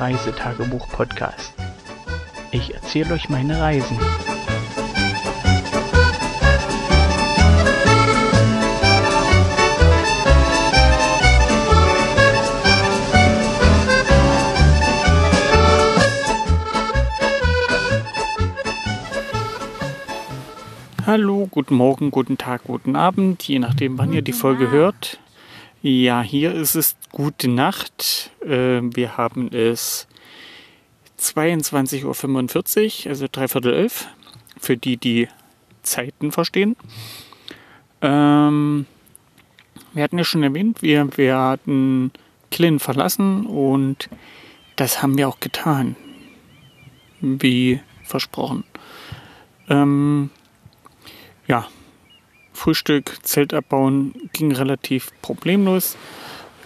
Reisetagebuch-Podcast. Ich erzähle euch meine Reisen. Hallo, guten Morgen, guten Tag, guten Abend, je nachdem, wann ihr die Folge hört. Ja, hier ist es gute Nacht. Äh, wir haben es 22.45 Uhr, also dreiviertel elf, für die, die Zeiten verstehen. Ähm, wir hatten ja schon erwähnt, wir werden Klin verlassen und das haben wir auch getan, wie versprochen. Ähm, ja, Frühstück, Zelt abbauen ging relativ problemlos.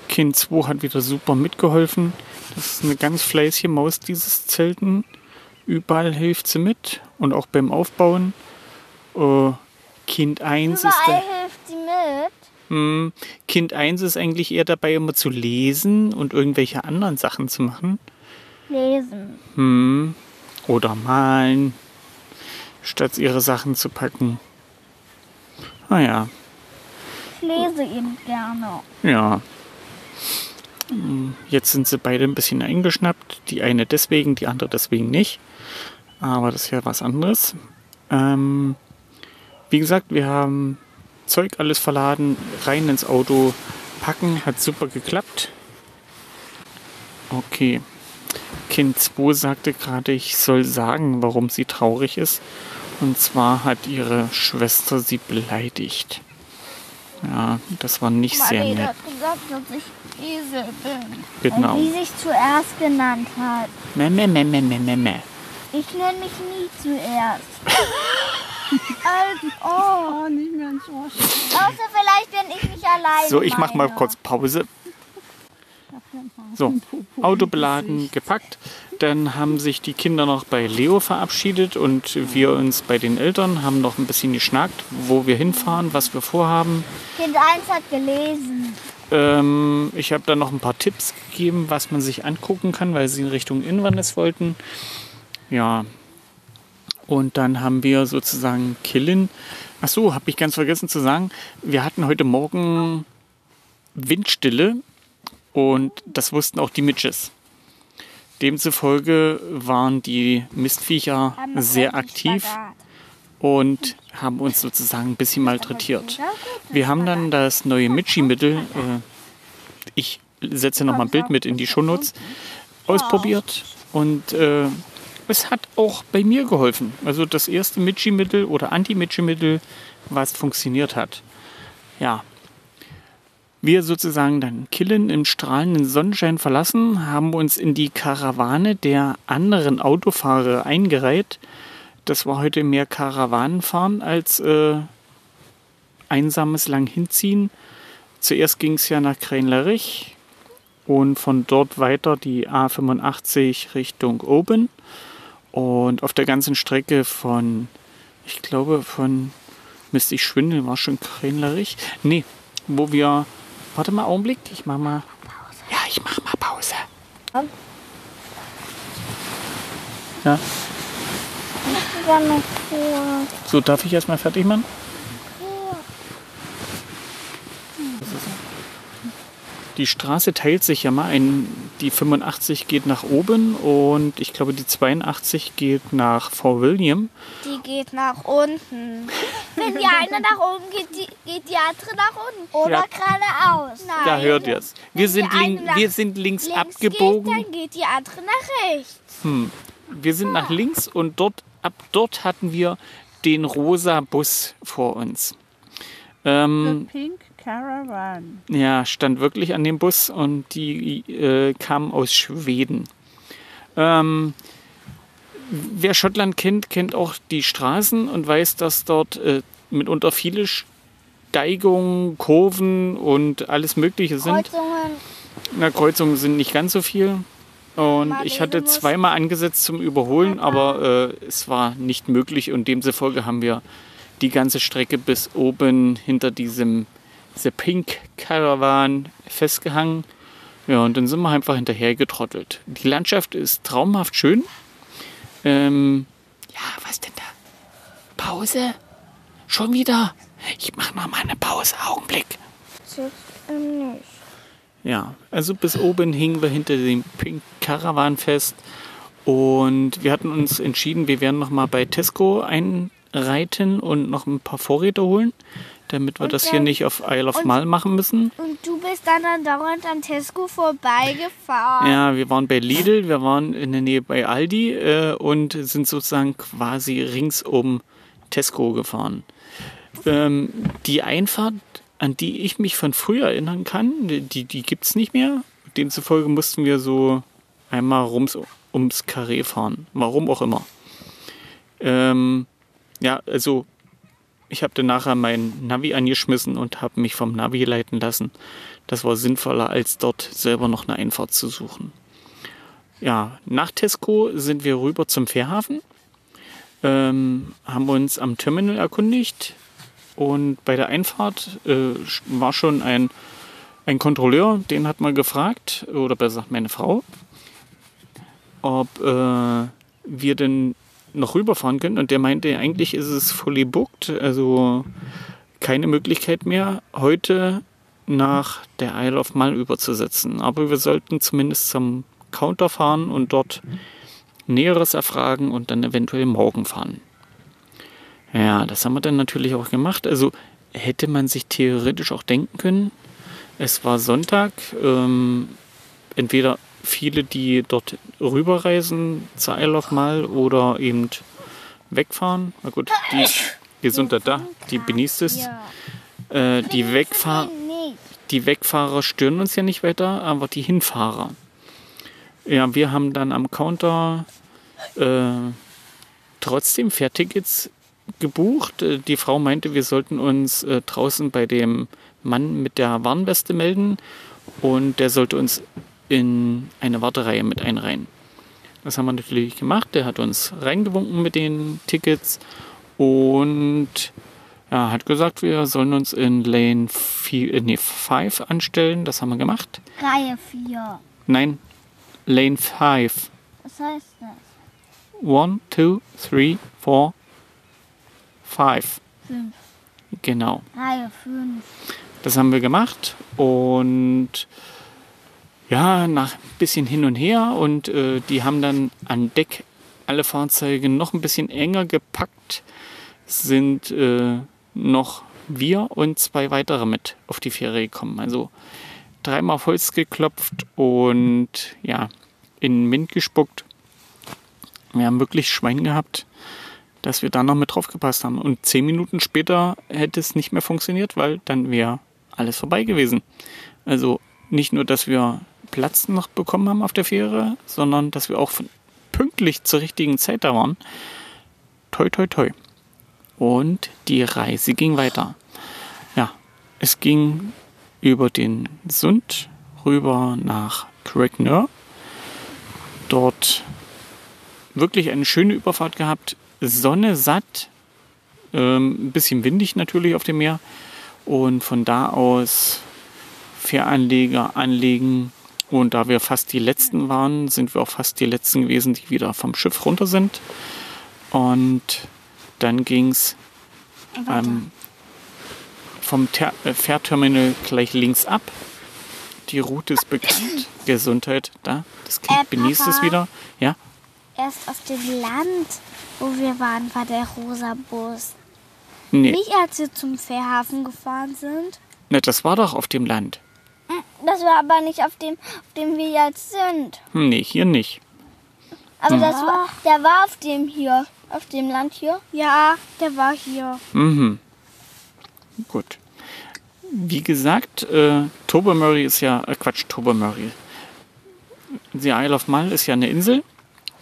Kind 2 hat wieder super mitgeholfen. Das ist eine ganz fleißige Maus, dieses Zelten. Überall hilft sie mit und auch beim Aufbauen. Uh, kind 1 Überall ist da, hilft sie mit. hm, Kind 1 ist eigentlich eher dabei, immer zu lesen und irgendwelche anderen Sachen zu machen. Lesen. Hm, oder malen, statt ihre Sachen zu packen. Naja, Ich lese eben gerne. Ja. Hm, Jetzt sind sie beide ein bisschen eingeschnappt. Die eine deswegen, die andere deswegen nicht. Aber das ist ja was anderes. Ähm, wie gesagt, wir haben Zeug alles verladen, rein ins Auto packen. Hat super geklappt. Okay. Kind 2 sagte gerade, ich soll sagen, warum sie traurig ist. Und zwar hat ihre Schwester sie beleidigt. Ja, das war nicht sehr Marlene nett. hat gesagt, dass ich Esel bin. Genau. Und die sich zuerst genannt hat. Meh, meh, meh, meh, meh, meh, meh. Ich nenne mich nie zuerst. also, oh. Oh, nicht mehr ins Ohr. Außer vielleicht, wenn ich mich alleine So, ich mach mal kurz Pause. So, Auto beladen, gepackt. Dann haben sich die Kinder noch bei Leo verabschiedet und wir uns bei den Eltern haben noch ein bisschen geschnackt, wo wir hinfahren, was wir vorhaben. Kind 1 hat gelesen. Ähm, ich habe dann noch ein paar Tipps gegeben, was man sich angucken kann, weil sie in Richtung Inverness wollten. Ja. Und dann haben wir sozusagen Killin. Ach so, habe ich ganz vergessen zu sagen. Wir hatten heute Morgen Windstille und das wussten auch die Mitches. Demzufolge waren die Mistviecher sehr aktiv und haben uns sozusagen ein bisschen malträtiert. Wir haben dann das neue Michi-Mittel, äh, ich setze noch mal ein Bild mit in die Shownotes, ausprobiert und äh, es hat auch bei mir geholfen. Also das erste Michi-Mittel oder Anti-Michi-Mittel, was funktioniert hat. Ja. Wir sozusagen dann Killen im strahlenden Sonnenschein verlassen, haben uns in die Karawane der anderen Autofahrer eingereiht. Das war heute mehr Karawanenfahren als äh, einsames lang hinziehen. Zuerst ging es ja nach Kränlerich und von dort weiter die A85 Richtung Oben. Und auf der ganzen Strecke von, ich glaube, von müsste ich schwindeln, war schon Kränlerich. Nee, wo wir. Warte mal, Augenblick, ich mach mal. Ja, ich mach mal Pause. Ja, so darf ich erstmal fertig machen? Die Straße teilt sich ja mal. Ein, die 85 geht nach oben und ich glaube die 82 geht nach Fort William. Die geht nach unten. Wenn die eine nach oben geht, die, geht die andere nach unten. Oder Ja. geradeaus. Nein. Da hört ihr es. Wir sind, link, wir sind links, links abgebogen. Geht, dann geht die andere nach rechts. Hm. Wir sind nach links und dort, ab dort hatten wir den rosa Bus vor uns. Ähm, Pink Caravan. Ja, stand wirklich an dem Bus und die äh, kam aus Schweden. Ähm, wer Schottland kennt, kennt auch die Straßen und weiß, dass dort äh, mitunter viele Steigungen, Kurven und alles Mögliche sind. Kreuzungen. Na, Kreuzungen sind nicht ganz so viel. Und ich hatte zweimal angesetzt zum Überholen, aber äh, es war nicht möglich und demzufolge haben wir die ganze Strecke bis oben hinter diesem The Pink Caravan festgehangen. Ja, und dann sind wir einfach hinterher getrottelt. Die Landschaft ist traumhaft schön. Ähm, ja, was denn da? Pause? Schon wieder? Ich mache noch mal eine Pause. Augenblick. Ähm. Ja, also bis oben hingen wir hinter dem Pink Caravan fest und wir hatten uns entschieden, wir werden noch mal bei Tesco einreiten und noch ein paar Vorräte holen, damit wir Und das hier dann- nicht auf Isle of Mal machen müssen. Und du bist dann, dann dauernd an Tesco vorbeigefahren. Ja, wir waren bei Lidl, wir waren in der Nähe bei Aldi äh, und sind sozusagen quasi rings um Tesco gefahren. Ähm, die Einfahrt, an die ich mich von früher erinnern kann, die, die gibt es nicht mehr. Demzufolge mussten wir so einmal rums, ums Karree fahren. Warum auch immer. Ähm, ja, also ich habe dann nachher mein Navi angeschmissen und habe mich vom Navi leiten lassen. Das war sinnvoller, als dort selber noch eine Einfahrt zu suchen. Ja, nach Tesco sind wir rüber zum Fährhafen, ähm, haben uns am Terminal erkundigt und bei der Einfahrt äh, war schon ein, ein Kontrolleur, den hat mal gefragt, oder besser gesagt meine Frau, ob äh, wir denn noch rüberfahren können. Und der meinte, eigentlich ist es fully booked, also keine Möglichkeit mehr, heute nach der Isle of Mal überzusetzen. Aber wir sollten zumindest zum Counter fahren und dort Näheres erfragen und dann eventuell morgen fahren. Ja, das haben wir dann natürlich auch gemacht. Also hätte man sich theoretisch auch denken können. Es war Sonntag. Ähm, entweder viele, die dort rüberreisen zur Isle of Mal oder eben wegfahren. Na gut, die Gesundheit da, die genießt es. Äh, die, Wegfahr die Wegfahrer stören uns ja nicht weiter, aber die Hinfahrer. Ja, wir haben dann am Counter äh, trotzdem Fährtickets gebucht. Äh, Die Frau meinte, wir sollten uns äh, draußen bei dem Mann mit der Warnweste melden und der sollte uns in eine Wartereihe mit einreihen. Das haben wir natürlich gemacht. Der hat uns reingewunken mit den Tickets und ja, hat gesagt, wir sollen uns in Lane 4, äh, nee, 5 anstellen. Das haben wir gemacht. Reihe 4. Nein, Lane 5. Was heißt das? 1, 2, 3, 4, 5. Fünf. Genau. Reihe 5. Das haben wir gemacht und ja, nach ein bisschen hin und her und äh, die haben dann an Deck alle Fahrzeuge noch ein bisschen enger gepackt, sind äh, noch wir und zwei weitere mit auf die Fähre gekommen. Also dreimal auf Holz geklopft und ja, in den Wind gespuckt. Wir haben wirklich Schwein gehabt, dass wir da noch mit drauf gepasst haben. Und zehn Minuten später hätte es nicht mehr funktioniert, weil dann wäre alles vorbei gewesen. Also nicht nur, dass wir Platz noch bekommen haben auf der Fähre, sondern dass wir auch pünktlich zur richtigen Zeit da waren. Toi, toi, toi. Und die Reise ging weiter. Ja, es ging über den Sund rüber nach Craigner. Dort wirklich eine schöne Überfahrt gehabt. Sonne satt. Ähm, ein bisschen windig natürlich auf dem Meer. Und von da aus Fähranleger anlegen. Und da wir fast die Letzten waren, sind wir auch fast die Letzten gewesen, die wieder vom Schiff runter sind. Und dann ging es ähm, vom Ter äh, Fährterminal gleich links ab. Die Route ist bekannt. Gesundheit, da. Das Kind Äh, genießt es wieder. Ja, Erst auf dem Land, wo wir waren, war der rosa Bus. nee. Nicht als wir zum Fährhafen gefahren sind. Ne, das war doch auf dem Land. Das war aber nicht auf dem, auf dem wir jetzt sind. Nee, hier nicht. Aber das war, der war auf dem hier, auf dem Land hier. Ja, der war hier. Mhm. Gut. Wie gesagt, äh, Tobermory ist ja, äh, Quatsch, Tobermory. Die Isle of Mull ist ja eine Insel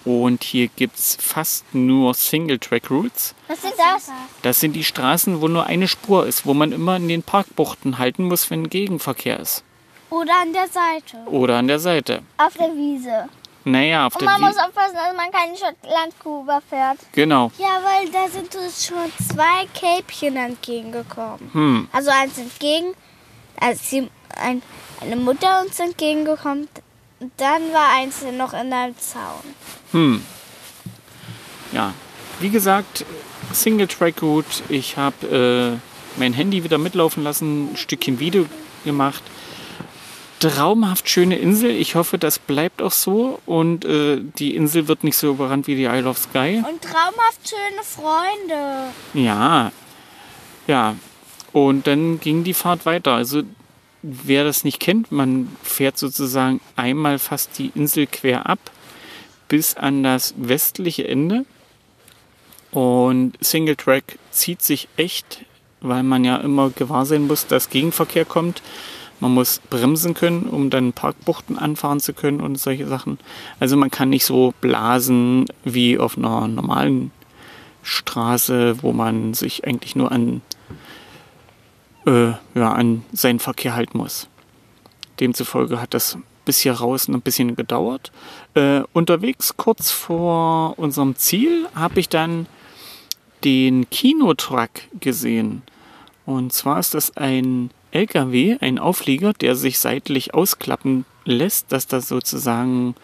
und hier gibt es fast nur Single-Track-Routes. Was ist das? Das sind die Straßen, wo nur eine Spur ist, wo man immer in den Parkbuchten halten muss, wenn Gegenverkehr ist. Oder an der Seite. Oder an der Seite. Auf der Wiese. Naja, auf Und der man muss aufpassen, dass man keine Schottlandkuh überfährt. Genau. Ja, weil da sind uns schon zwei Kälbchen entgegengekommen. Hm. Also eins entgegen, also sie, ein, eine Mutter uns entgegengekommen. Und Dann war eins noch in einem Zaun. Hm. Ja, wie gesagt, Single-Track gut. Ich habe äh, mein Handy wieder mitlaufen lassen, ein Stückchen Video gemacht. Traumhaft schöne Insel. Ich hoffe, das bleibt auch so und äh, die Insel wird nicht so überrannt wie die Isle of Sky. Und traumhaft schöne Freunde. Ja, ja. Und dann ging die Fahrt weiter. Also wer das nicht kennt, man fährt sozusagen einmal fast die Insel quer ab bis an das westliche Ende. Und Single Track zieht sich echt, weil man ja immer gewahr sein muss, dass Gegenverkehr kommt. Man muss bremsen können, um dann Parkbuchten anfahren zu können und solche Sachen. Also man kann nicht so blasen wie auf einer normalen Straße, wo man sich eigentlich nur an, äh, ja, an seinen Verkehr halten muss. Demzufolge hat das bis hier raus ein bisschen gedauert. Äh, unterwegs, kurz vor unserem Ziel, habe ich dann den Kinotruck gesehen. Und zwar ist das ein LKW, ein Auflieger, der sich seitlich ausklappen lässt, dass da sozusagen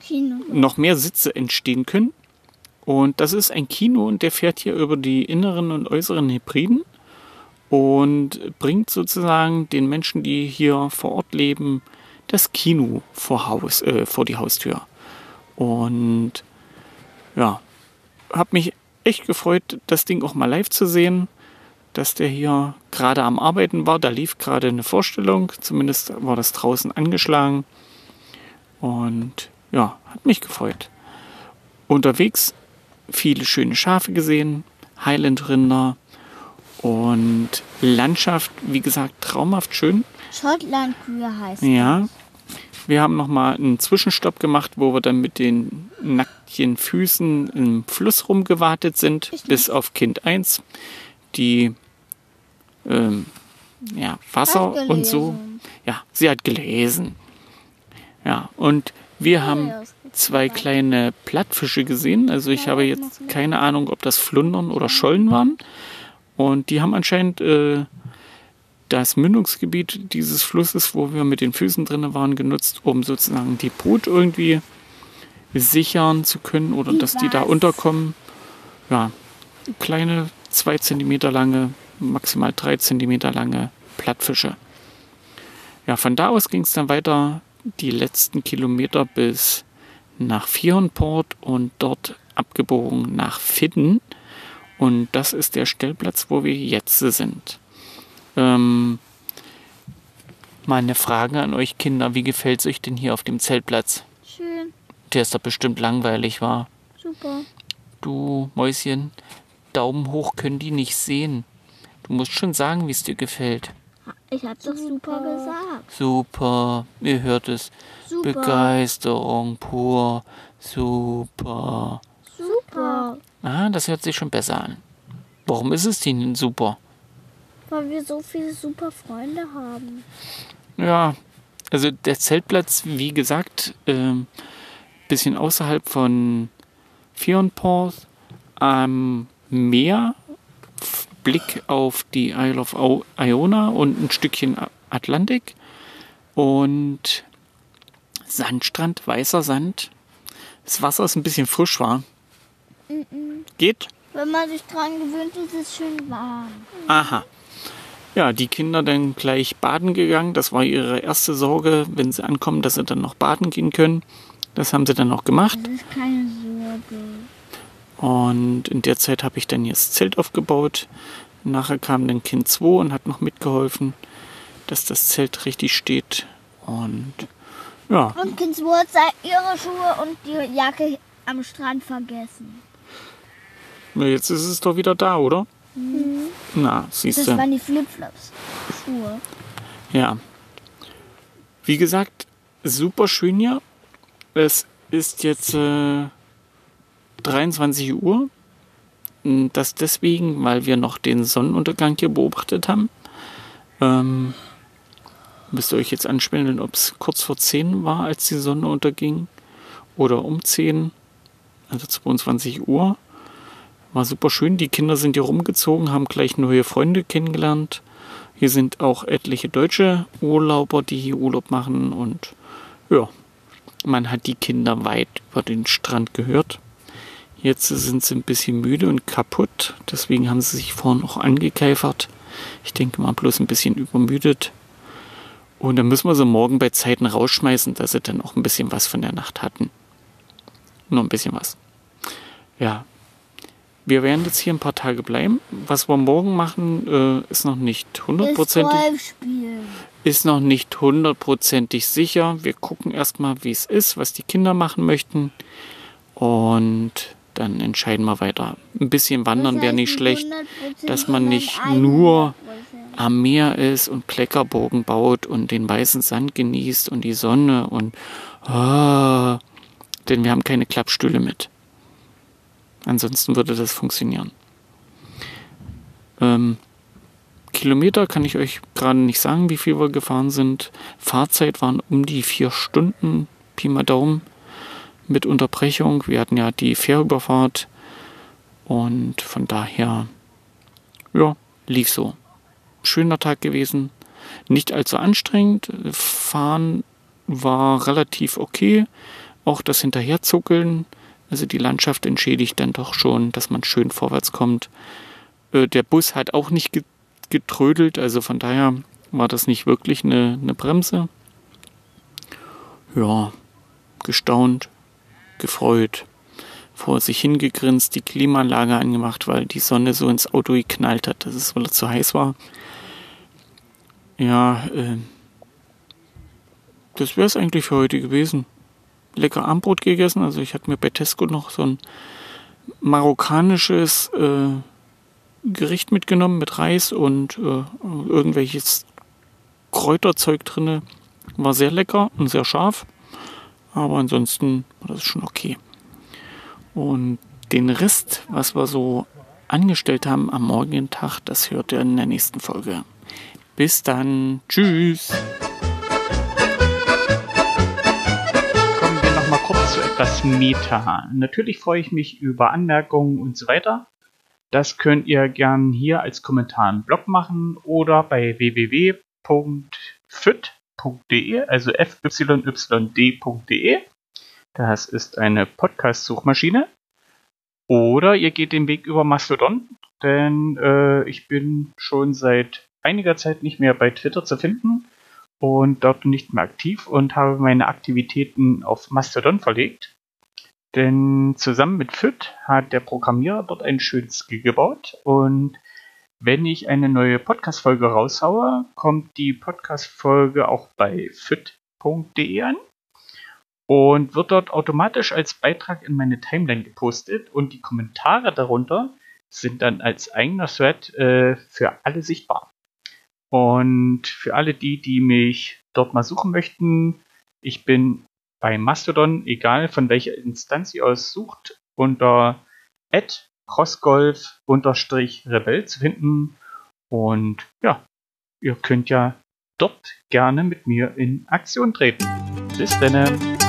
Kino. noch mehr Sitze entstehen können. Und das ist ein Kino und der fährt hier über die inneren und äußeren Hebriden und bringt sozusagen den Menschen, die hier vor Ort leben, das Kino vor, Haus, äh, vor die Haustür. Und ja, habe mich echt gefreut, das Ding auch mal live zu sehen, dass der hier gerade am Arbeiten war. Da lief gerade eine Vorstellung, zumindest war das draußen angeschlagen. Und ja, hat mich gefreut. Unterwegs viele schöne Schafe gesehen, Highland-Rinder und Landschaft, wie gesagt, traumhaft schön. Schottlandkühe heißt Ja. Wir haben nochmal einen Zwischenstopp gemacht, wo wir dann mit den nackten Füßen im Fluss rumgewartet sind, bis auf Kind 1, die ähm, ja, Wasser und so. Ja, sie hat gelesen. Ja, und wir haben es gibt zwei kleine Plattfische gesehen. Also ich habe jetzt keine Ahnung, ob das Flundern oder Schollen waren. Und die haben anscheinend äh, das Mündungsgebiet dieses Flusses, wo wir mit den Füßen drin waren, genutzt, um sozusagen die Brut irgendwie sichern zu können oder dass die da unterkommen. Ja, kleine zwei Zentimeter lange, maximal drei Zentimeter lange Plattfische. Ja, von da aus ging es dann weiter die letzten Kilometer bis nach Fionport und dort abgebogen nach Fidden. Und das ist der Stellplatz, wo wir jetzt sind. Ähm, mal eine Frage an euch Kinder. Wie gefällt es euch denn hier auf dem Zeltplatz? Schön, Der ist doch bestimmt langweilig, war. super. Du, Mäuschen, Daumen hoch können die nicht sehen. Du musst schon sagen, wie es dir gefällt. Ich hab doch super gesagt. Super, ihr hört es. Super. Begeisterung pur. Super. Super. Ah, das hört sich schon besser an. Warum ist es denn super? Weil wir so viele super Freunde haben. Ja, also der Zeltplatz, wie gesagt, ähm, bisschen außerhalb von Fionport am Meer, Blick auf die Isle of Iona und ein Stückchen Atlantik und Sandstrand, weißer Sand. Das Wasser ist ein bisschen frisch, war. Geht? Wenn man sich dran gewöhnt, ist es schön warm. Aha. Ja, die Kinder dann gleich baden gegangen. Das war ihre erste Sorge, wenn sie ankommen, dass sie dann noch baden gehen können. Das haben sie dann auch gemacht. Das ist keine Sorge. Und in der Zeit habe ich dann hier das Zelt aufgebaut. Nachher kam dann Kind 2 und hat noch mitgeholfen, dass das Zelt richtig steht. Und ja, Und Kindswurz hat sei- ihre Schuhe und die Jacke am Strand vergessen. jetzt ist es doch wieder da, oder? Na, siehst Das du. waren die Flipflops. Schuhe. Ja. Wie gesagt, super schön hier. Es ist jetzt äh, 23 Uhr. Das deswegen, weil wir noch den Sonnenuntergang hier beobachtet haben. Ähm, müsst ihr euch jetzt anspielen, ob es kurz vor 10 war, als die Sonne unterging. Oder um 10, also 22 Uhr. War super schön. Die Kinder sind hier rumgezogen, haben gleich neue Freunde kennengelernt. Hier sind auch etliche deutsche Urlauber, die hier Urlaub machen und ja, man hat die Kinder weit über den Strand gehört. Jetzt sind sie ein bisschen müde und kaputt, deswegen haben sie sich vorhin auch angekeifert. Ich denke mal bloß ein bisschen übermüdet. Und dann müssen wir sie morgen bei Zeiten rausschmeißen, dass sie dann auch ein bisschen was von der Nacht hatten. Nur ein bisschen was. Ja. Wir werden jetzt hier ein paar Tage bleiben. Was wir morgen machen, äh, ist noch nicht hundertprozentig. Ist noch nicht hundertprozentig sicher. Wir gucken erstmal, wie es ist, was die Kinder machen möchten. Und dann entscheiden wir weiter. Ein bisschen wandern wäre nicht schlecht, dass man nicht nur am Meer ist und Kleckerbogen baut und den weißen Sand genießt und die Sonne und ah, denn wir haben keine Klappstühle mit. Ansonsten würde das funktionieren. Ähm, Kilometer kann ich euch gerade nicht sagen, wie viel wir gefahren sind. Fahrzeit waren um die vier Stunden, Pi mal Daumen, mit Unterbrechung. Wir hatten ja die Fährüberfahrt und von daher, ja, lief so schöner Tag gewesen. Nicht allzu anstrengend. Fahren war relativ okay. Auch das Hinterherzuckeln, also die Landschaft entschädigt dann doch schon, dass man schön vorwärts kommt. Äh, der Bus hat auch nicht getrödelt, also von daher war das nicht wirklich eine, eine Bremse. Ja, gestaunt, gefreut, vor sich hingegrinst, die Klimaanlage angemacht, weil die Sonne so ins Auto geknallt hat, dass es wohl zu heiß war. Ja, äh, das wäre es eigentlich für heute gewesen. Lecker Armbrot gegessen. Also ich hatte mir bei Tesco noch so ein marokkanisches äh, Gericht mitgenommen mit Reis und äh, irgendwelches Kräuterzeug drinne. War sehr lecker und sehr scharf. Aber ansonsten war das schon okay. Und den Rest, was wir so angestellt haben am morgigen Tag, das hört ihr in der nächsten Folge. Bis dann. Tschüss. Kommen wir nochmal kurz zu etwas Meta. Natürlich freue ich mich über Anmerkungen und so weiter. Das könnt ihr gern hier als Kommentar im Blog machen oder bei www.fit.de, also fyyd.de. Das ist eine Podcast-Suchmaschine. Oder ihr geht den Weg über Mastodon, denn äh, ich bin schon seit einiger Zeit nicht mehr bei Twitter zu finden und dort nicht mehr aktiv und habe meine Aktivitäten auf Mastodon verlegt. Denn zusammen mit FIT hat der Programmierer dort ein schönes Skill gebaut und wenn ich eine neue Podcast-Folge raushaue, kommt die Podcast-Folge auch bei fit.de an und wird dort automatisch als Beitrag in meine Timeline gepostet und die Kommentare darunter sind dann als eigener Thread äh, für alle sichtbar. Und für alle die, die mich dort mal suchen möchten, ich bin bei Mastodon, egal von welcher Instanz ihr aus sucht, unter crossgolf-rebell zu finden. Und ja, ihr könnt ja dort gerne mit mir in Aktion treten. Bis dann.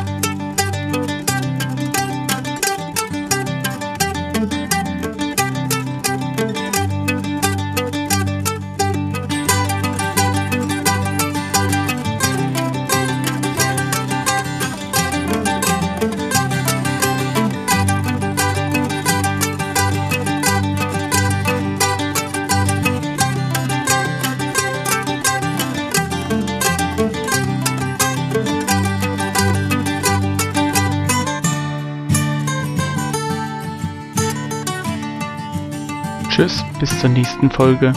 Zur nächsten Folge.